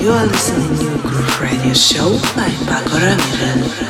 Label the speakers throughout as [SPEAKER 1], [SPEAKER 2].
[SPEAKER 1] You are listening to Groove Radio Show by Pako Ramirez.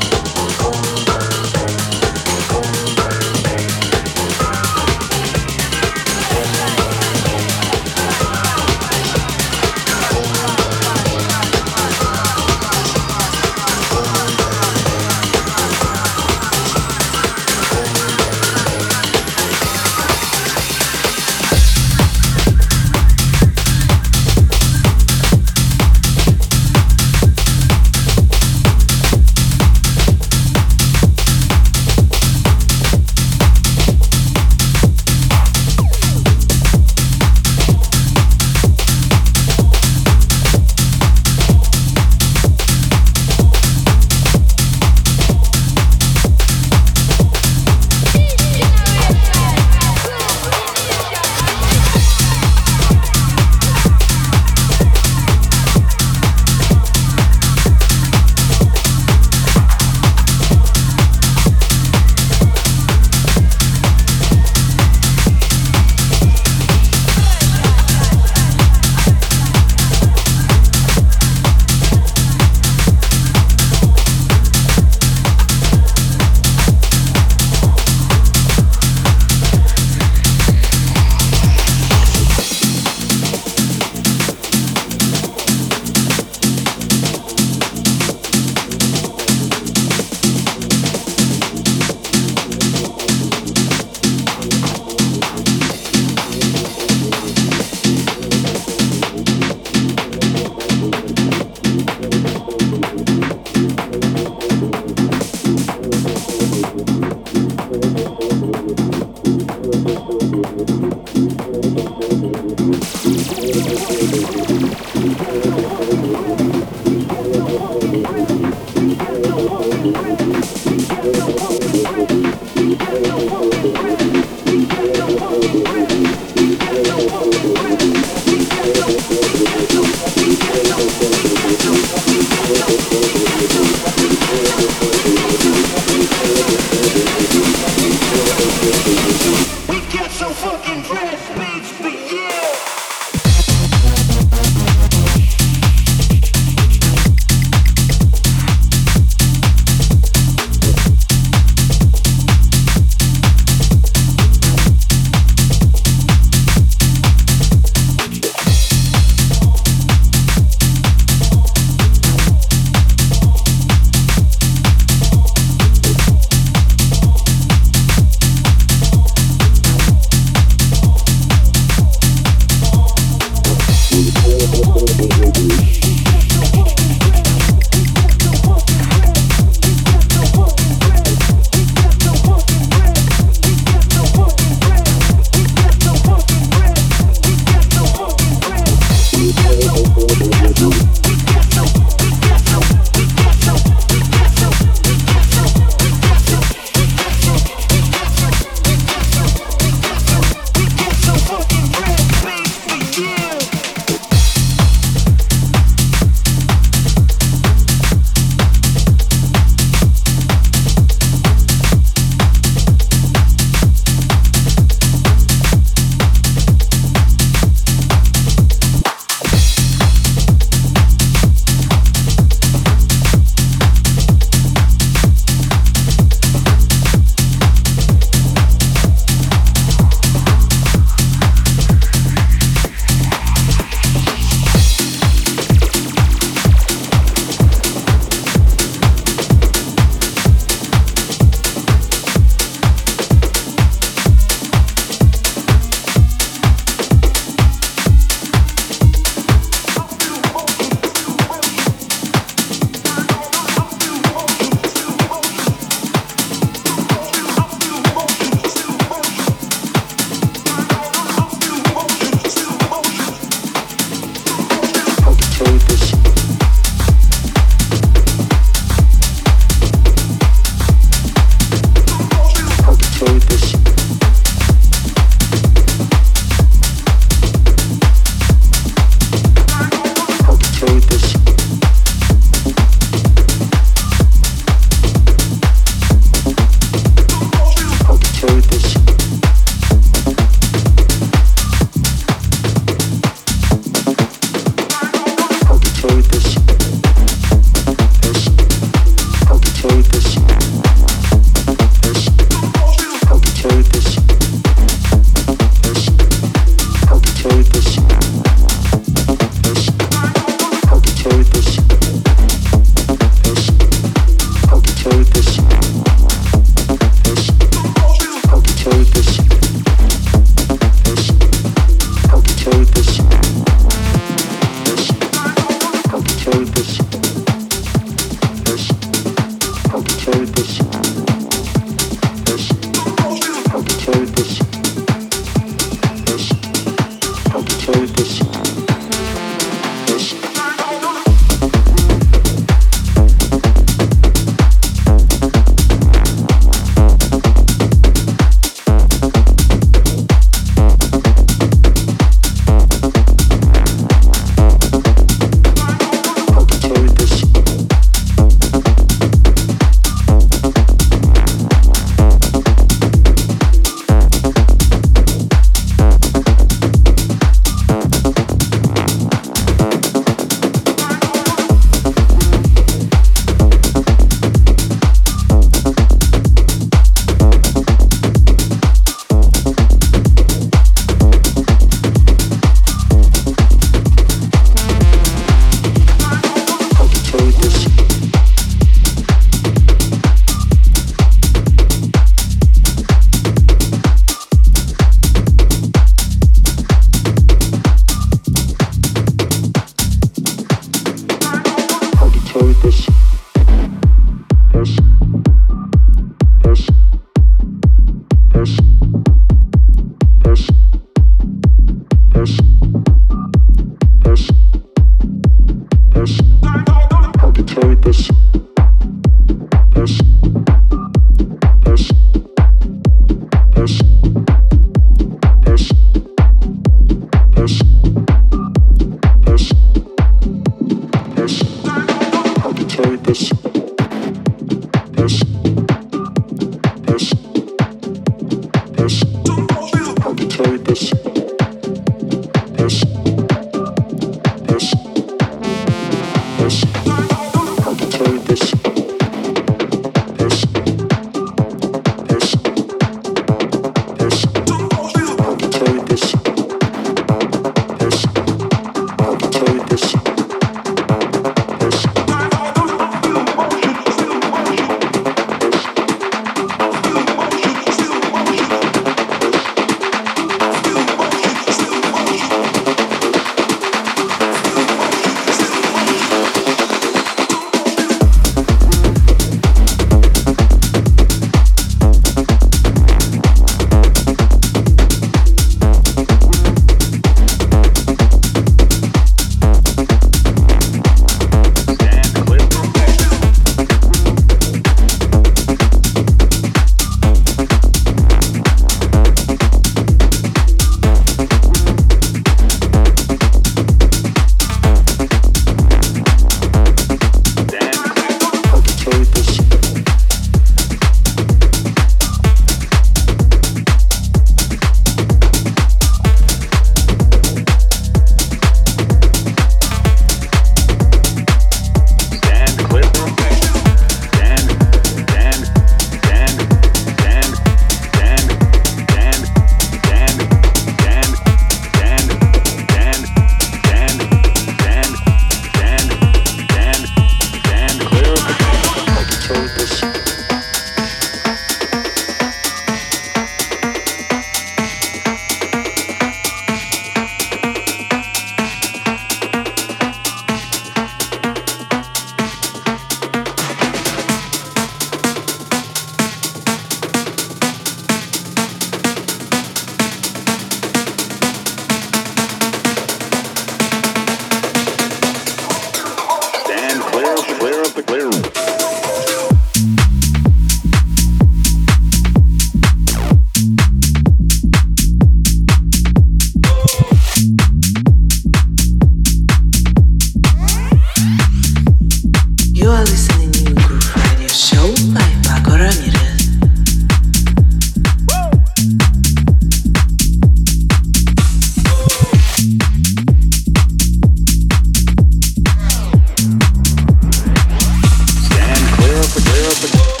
[SPEAKER 2] open.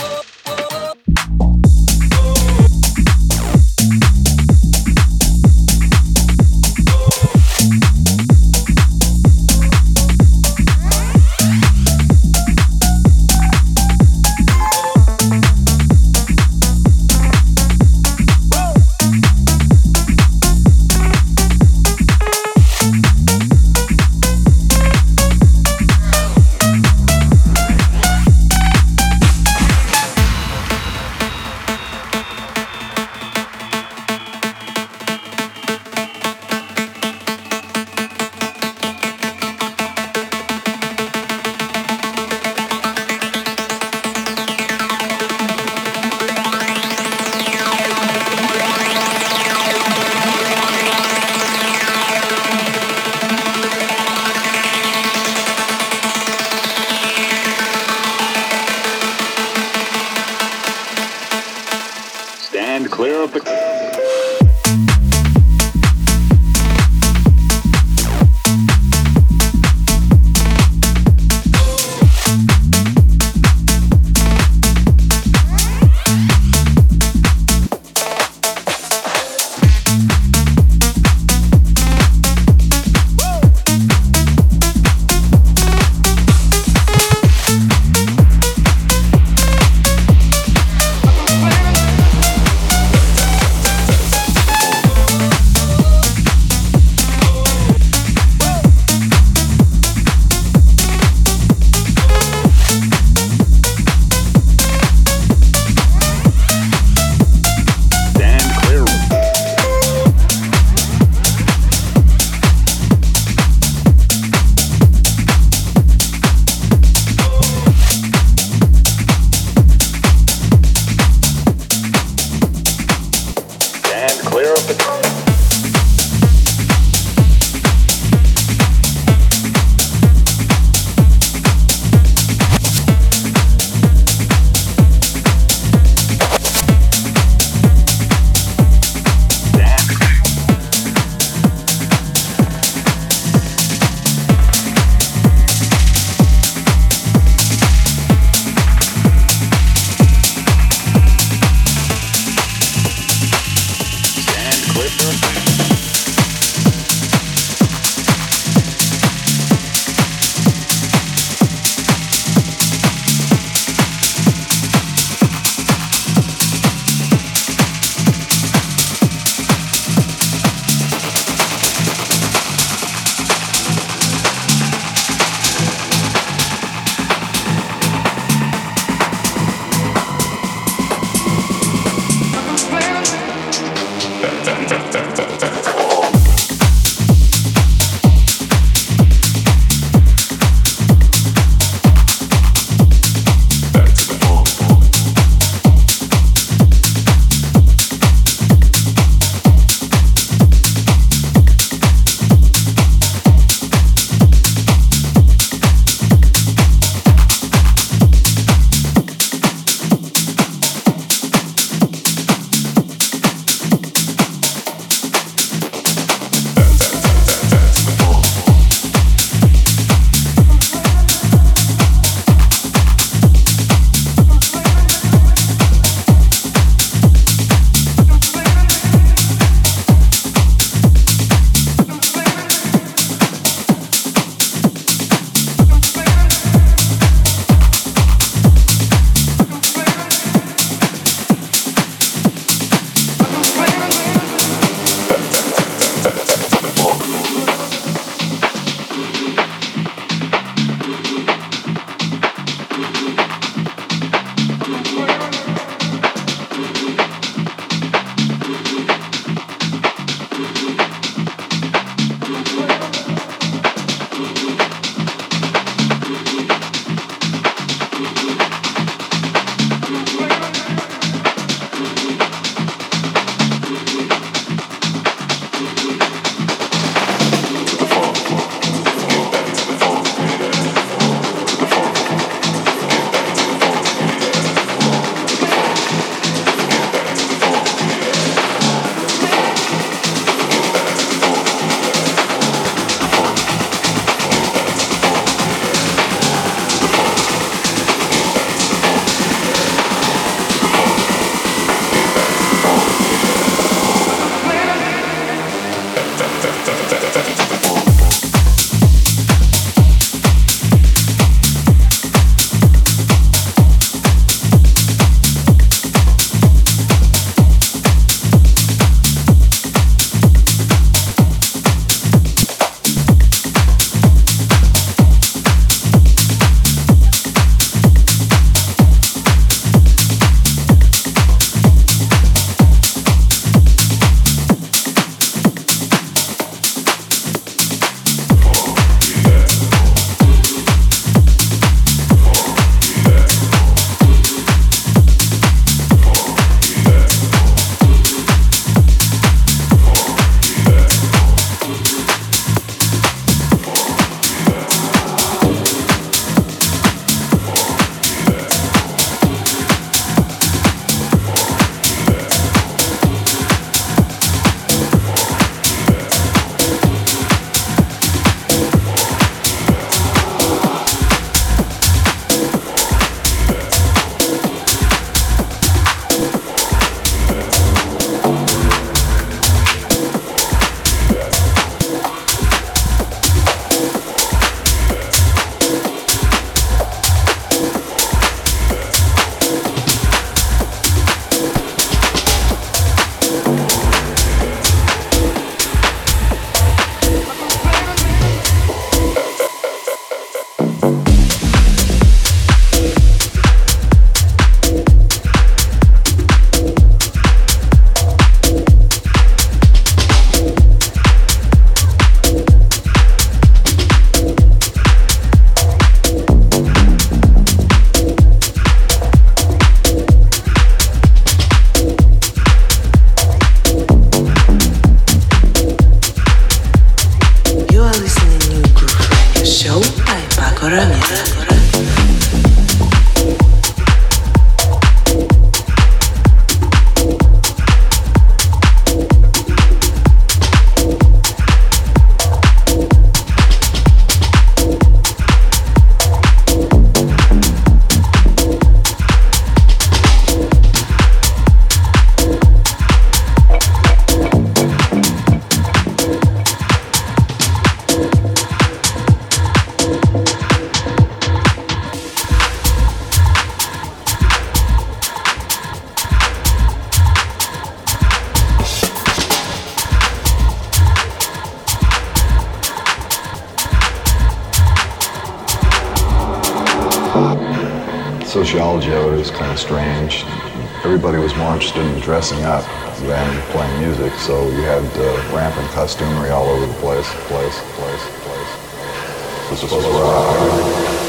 [SPEAKER 2] Dressing up than playing music. So you had uh, rampant costumery all over the place, place, place, place. This was rock.